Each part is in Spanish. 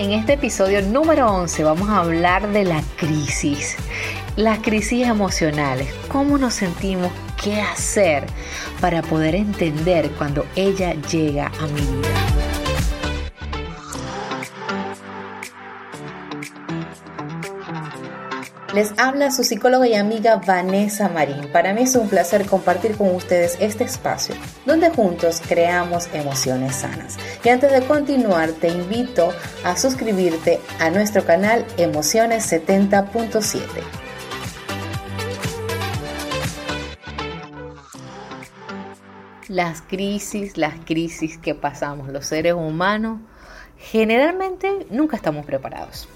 En este episodio número 11 vamos a hablar de la crisis, las crisis emocionales, cómo nos sentimos, qué hacer para poder entender cuando ella llega a mi vida. Les habla su psicóloga y amiga Vanessa Marín. Para mí es un placer compartir con ustedes este espacio donde juntos creamos emociones sanas. Y antes de continuar, te invito a suscribirte a nuestro canal Emociones 70.7. Las crisis, las crisis que pasamos los seres humanos, generalmente nunca estamos preparados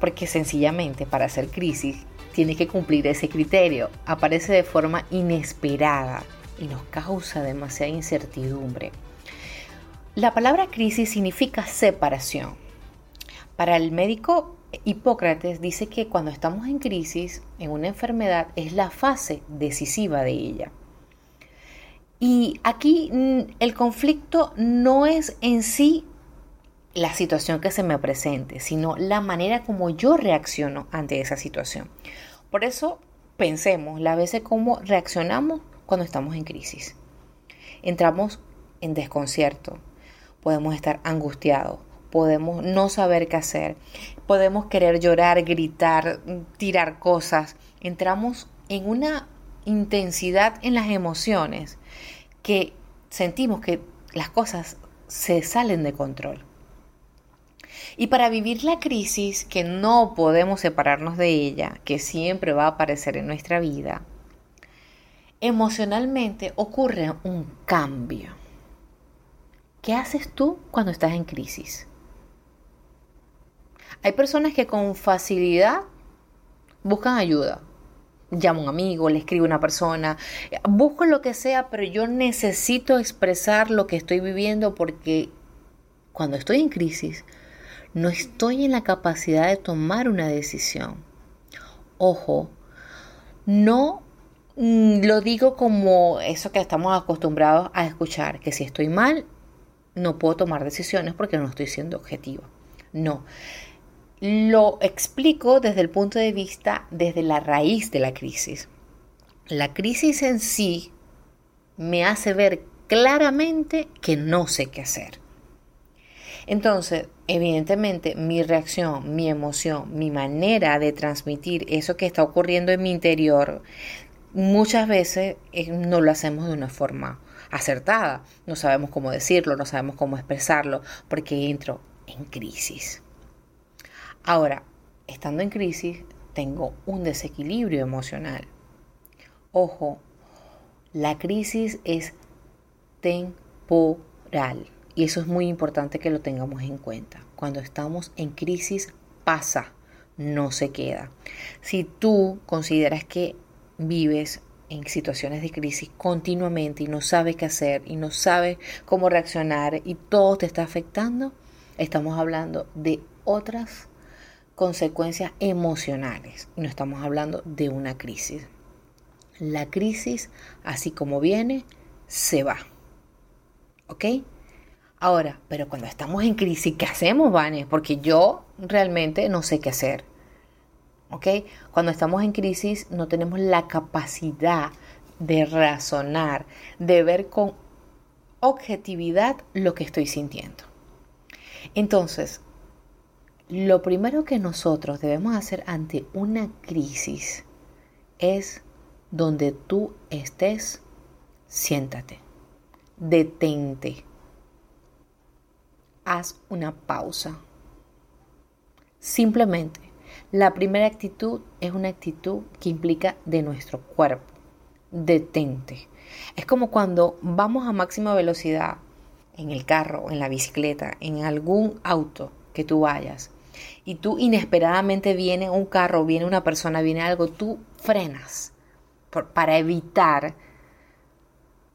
porque sencillamente para hacer crisis tiene que cumplir ese criterio. Aparece de forma inesperada y nos causa demasiada incertidumbre. La palabra crisis significa separación. Para el médico Hipócrates dice que cuando estamos en crisis, en una enfermedad, es la fase decisiva de ella. Y aquí mm, el conflicto no es en sí la situación que se me presente, sino la manera como yo reacciono ante esa situación. Por eso pensemos la veces cómo reaccionamos cuando estamos en crisis. Entramos en desconcierto, podemos estar angustiados, podemos no saber qué hacer, podemos querer llorar, gritar, tirar cosas. Entramos en una intensidad en las emociones que sentimos que las cosas se salen de control. Y para vivir la crisis, que no podemos separarnos de ella, que siempre va a aparecer en nuestra vida, emocionalmente ocurre un cambio. ¿Qué haces tú cuando estás en crisis? Hay personas que con facilidad buscan ayuda. Llamo a un amigo, le escribo a una persona, busco lo que sea, pero yo necesito expresar lo que estoy viviendo porque cuando estoy en crisis no estoy en la capacidad de tomar una decisión. Ojo, no mm, lo digo como eso que estamos acostumbrados a escuchar, que si estoy mal, no puedo tomar decisiones porque no estoy siendo objetivo. No. Lo explico desde el punto de vista, desde la raíz de la crisis. La crisis en sí me hace ver claramente que no sé qué hacer. Entonces, evidentemente, mi reacción, mi emoción, mi manera de transmitir eso que está ocurriendo en mi interior, muchas veces eh, no lo hacemos de una forma acertada. No sabemos cómo decirlo, no sabemos cómo expresarlo, porque entro en crisis. Ahora, estando en crisis, tengo un desequilibrio emocional. Ojo, la crisis es temporal. Y eso es muy importante que lo tengamos en cuenta. Cuando estamos en crisis pasa, no se queda. Si tú consideras que vives en situaciones de crisis continuamente y no sabes qué hacer y no sabes cómo reaccionar y todo te está afectando, estamos hablando de otras consecuencias emocionales no estamos hablando de una crisis. La crisis, así como viene, se va. ¿Ok? Ahora, pero cuando estamos en crisis, ¿qué hacemos, Vane? Porque yo realmente no sé qué hacer. ¿Ok? Cuando estamos en crisis no tenemos la capacidad de razonar, de ver con objetividad lo que estoy sintiendo. Entonces, lo primero que nosotros debemos hacer ante una crisis es donde tú estés, siéntate, detente haz una pausa. Simplemente, la primera actitud es una actitud que implica de nuestro cuerpo. Detente. Es como cuando vamos a máxima velocidad en el carro, en la bicicleta, en algún auto que tú vayas y tú inesperadamente viene un carro, viene una persona, viene algo, tú frenas para evitar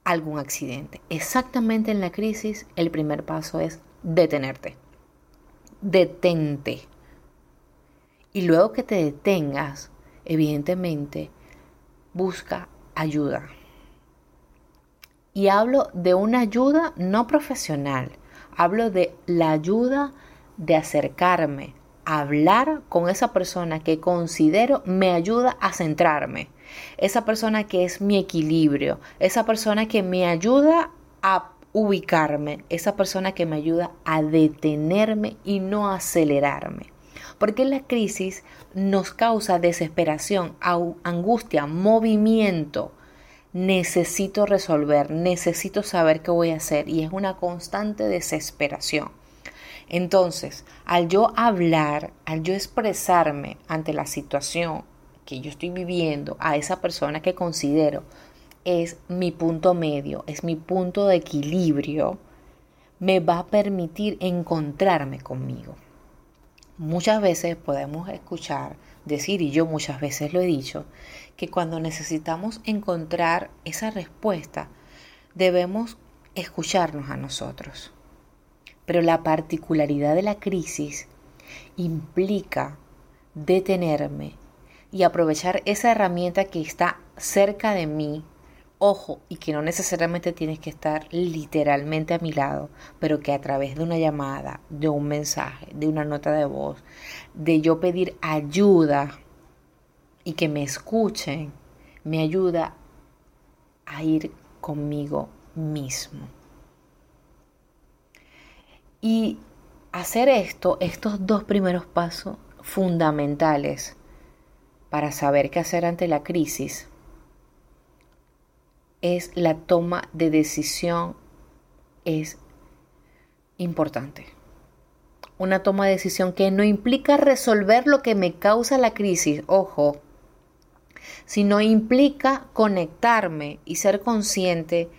algún accidente. Exactamente en la crisis, el primer paso es detenerte. Detente. Y luego que te detengas, evidentemente, busca ayuda. Y hablo de una ayuda no profesional, hablo de la ayuda de acercarme, hablar con esa persona que considero me ayuda a centrarme, esa persona que es mi equilibrio, esa persona que me ayuda a ubicarme, esa persona que me ayuda a detenerme y no acelerarme. Porque la crisis nos causa desesperación, angustia, movimiento. Necesito resolver, necesito saber qué voy a hacer y es una constante desesperación. Entonces, al yo hablar, al yo expresarme ante la situación que yo estoy viviendo a esa persona que considero es mi punto medio, es mi punto de equilibrio, me va a permitir encontrarme conmigo. Muchas veces podemos escuchar decir, y yo muchas veces lo he dicho, que cuando necesitamos encontrar esa respuesta, debemos escucharnos a nosotros. Pero la particularidad de la crisis implica detenerme y aprovechar esa herramienta que está cerca de mí ojo, y que no necesariamente tienes que estar literalmente a mi lado, pero que a través de una llamada, de un mensaje, de una nota de voz, de yo pedir ayuda y que me escuchen, me ayuda a ir conmigo mismo. Y hacer esto, estos dos primeros pasos fundamentales para saber qué hacer ante la crisis, es la toma de decisión es importante. Una toma de decisión que no implica resolver lo que me causa la crisis, ojo, sino implica conectarme y ser consciente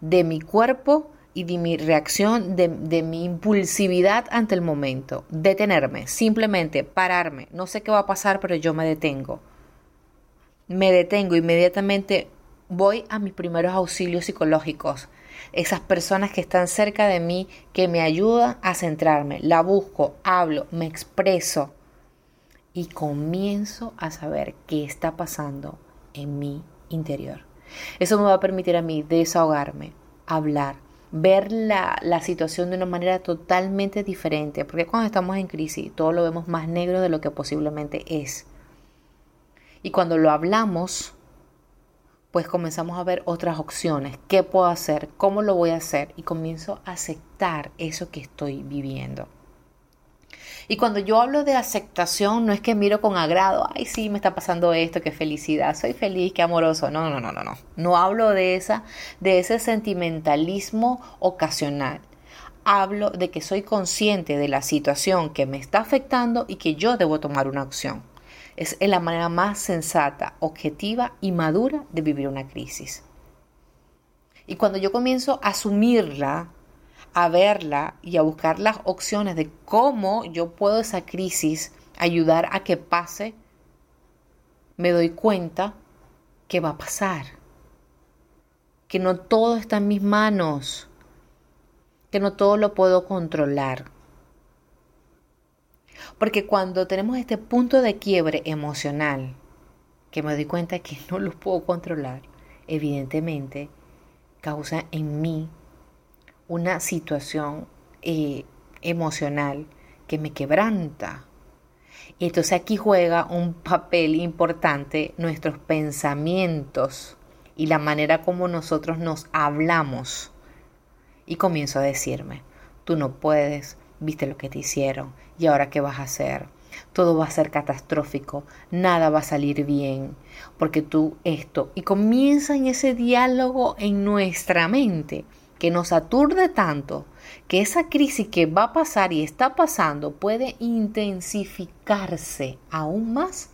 de mi cuerpo y de mi reacción, de, de, mi impulsividad ante el momento. Detenerme, simplemente pararme. No sé qué va a pasar, pero yo me detengo. Me detengo inmediatamente, voy a mis primeros auxilios psicológicos. Esas personas que están cerca de mí que me ayudan a centrarme. La busco, hablo, me expreso y comienzo a saber qué está pasando en mi interior. Eso me va a permitir a mí desahogarme, hablar, ver la, la, situación de una manera totalmente diferente, porque cuando estamos en crisis todo lo vemos más negro de lo que posiblemente es. Y cuando lo hablamos, pues comenzamos a ver otras opciones. ¿Qué puedo hacer? ¿Cómo lo voy a hacer? Y comienzo a aceptar eso que estoy viviendo. Y cuando yo hablo de aceptación, no es que miro con agrado, ay, sí, me está pasando esto, qué felicidad, soy feliz, qué amoroso. No, no, no, no, no. No hablo de esa, de ese sentimentalismo ocasional. Hablo de que soy consciente de la situación que me está afectando y que yo debo tomar una acción. Es la manera más sensata, objetiva y madura de vivir una crisis. Y cuando yo comienzo a asumirla, a verla y a buscar las opciones de cómo yo puedo esa crisis ayudar a que pase, me doy cuenta que va a pasar. Que no todo está en mis manos. Que no todo lo puedo controlar. Porque cuando tenemos este punto de quiebre emocional, que me doy cuenta que no lo puedo controlar, evidentemente causa en mí una situación eh, emocional que me quebranta. Y entonces aquí juega un papel importante nuestros pensamientos y la manera como nosotros nos hablamos. Y comienzo a decirme, tú no puedes, viste lo que te hicieron y ahora qué vas a hacer. Todo va a ser catastrófico, nada va a salir bien, porque tú esto. Y comienza en ese diálogo en nuestra mente que nos aturde tanto que esa crisis que va a pasar y está pasando puede intensificarse aún más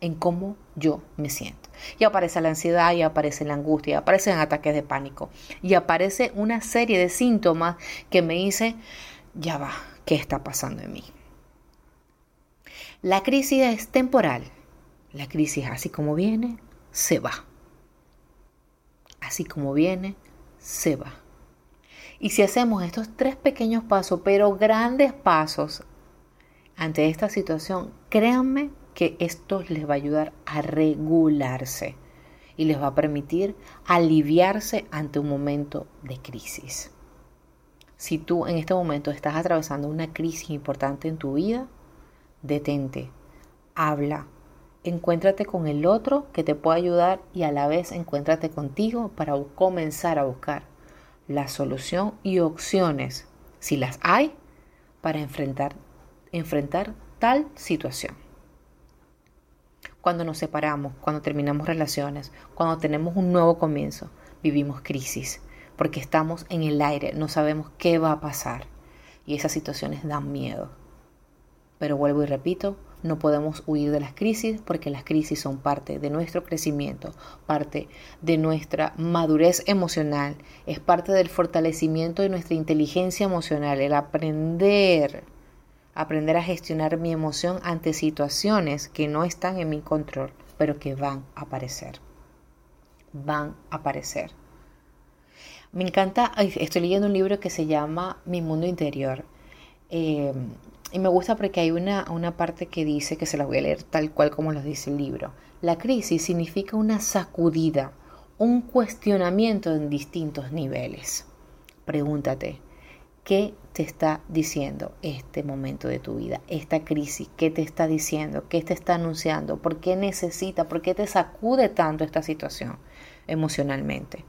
en cómo yo me siento. Y aparece la ansiedad, y aparece la angustia, y aparecen ataques de pánico, y aparece una serie de síntomas que me dicen, ya va, ¿qué está pasando en mí? La crisis es temporal. La crisis así como viene, se va. Así como viene, se va. Y si hacemos estos tres pequeños pasos, pero grandes pasos ante esta situación, créanme que esto les va a ayudar a regularse y les va a permitir aliviarse ante un momento de crisis. Si tú en este momento estás atravesando una crisis importante en tu vida, detente, habla, encuéntrate con el otro que te pueda ayudar y a la vez encuéntrate contigo para comenzar a buscar la solución y opciones, si las hay, para enfrentar, enfrentar tal situación. Cuando nos separamos, cuando terminamos relaciones, cuando tenemos un nuevo comienzo, vivimos crisis, porque estamos en el aire, no sabemos qué va a pasar y esas situaciones dan miedo. Pero vuelvo y repito, no podemos huir de las crisis porque las crisis son parte de nuestro crecimiento, parte de nuestra madurez emocional, es parte del fortalecimiento de nuestra inteligencia emocional, el aprender, aprender a gestionar mi emoción ante situaciones que no están en mi control, pero que van a aparecer. Van a aparecer. Me encanta, estoy leyendo un libro que se llama Mi Mundo Interior. Eh, y me gusta porque hay una, una parte que dice, que se la voy a leer tal cual como lo dice el libro. La crisis significa una sacudida, un cuestionamiento en distintos niveles. Pregúntate, ¿qué te está diciendo este momento de tu vida, esta crisis? ¿Qué te está diciendo? ¿Qué te está anunciando? ¿Por qué necesita? ¿Por qué te sacude tanto esta situación emocionalmente?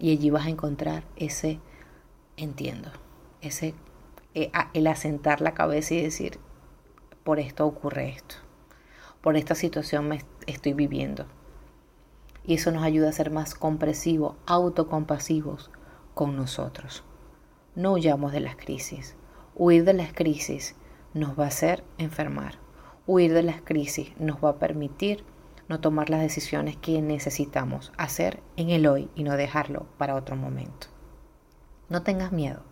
Y allí vas a encontrar ese entiendo, ese eh, el asentar la cabeza y decir, por esto ocurre esto, por esta situación me estoy viviendo. Y eso nos ayuda a ser más compresivos, autocompasivos con nosotros. No huyamos de las crisis. Huir de las crisis nos va a hacer enfermar. Huir de las crisis nos va a permitir no tomar las decisiones que necesitamos hacer en el hoy y no dejarlo para otro momento. No tengas miedo.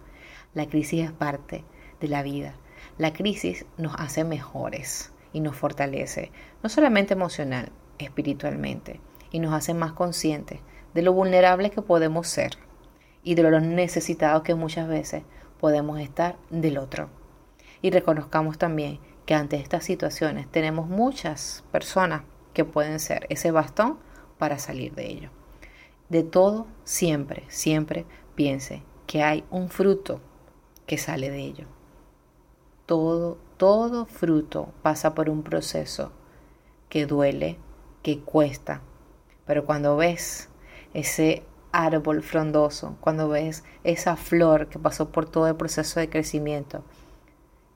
La crisis es parte de la vida. La crisis nos hace mejores y nos fortalece, no solamente emocional, espiritualmente, y nos hace más conscientes de lo vulnerables que podemos ser y de lo necesitados que muchas veces podemos estar del otro. Y reconozcamos también que ante estas situaciones tenemos muchas personas que pueden ser ese bastón para salir de ello. De todo, siempre, siempre piense que hay un fruto que sale de ello. Todo, todo fruto pasa por un proceso que duele, que cuesta, pero cuando ves ese árbol frondoso, cuando ves esa flor que pasó por todo el proceso de crecimiento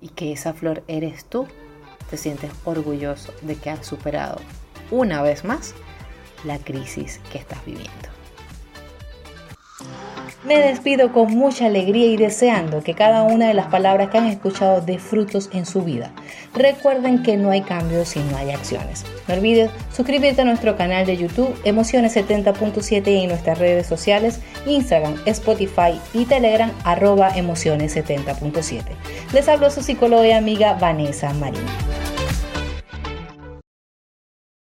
y que esa flor eres tú, te sientes orgulloso de que has superado una vez más la crisis que estás viviendo. Me despido con mucha alegría y deseando que cada una de las palabras que han escuchado dé frutos en su vida. Recuerden que no hay cambios si no hay acciones. No olvides suscribirte a nuestro canal de YouTube Emociones 70.7 y en nuestras redes sociales Instagram, Spotify y Telegram arroba Emociones 70.7. Les hablo su psicóloga y amiga Vanessa Marín.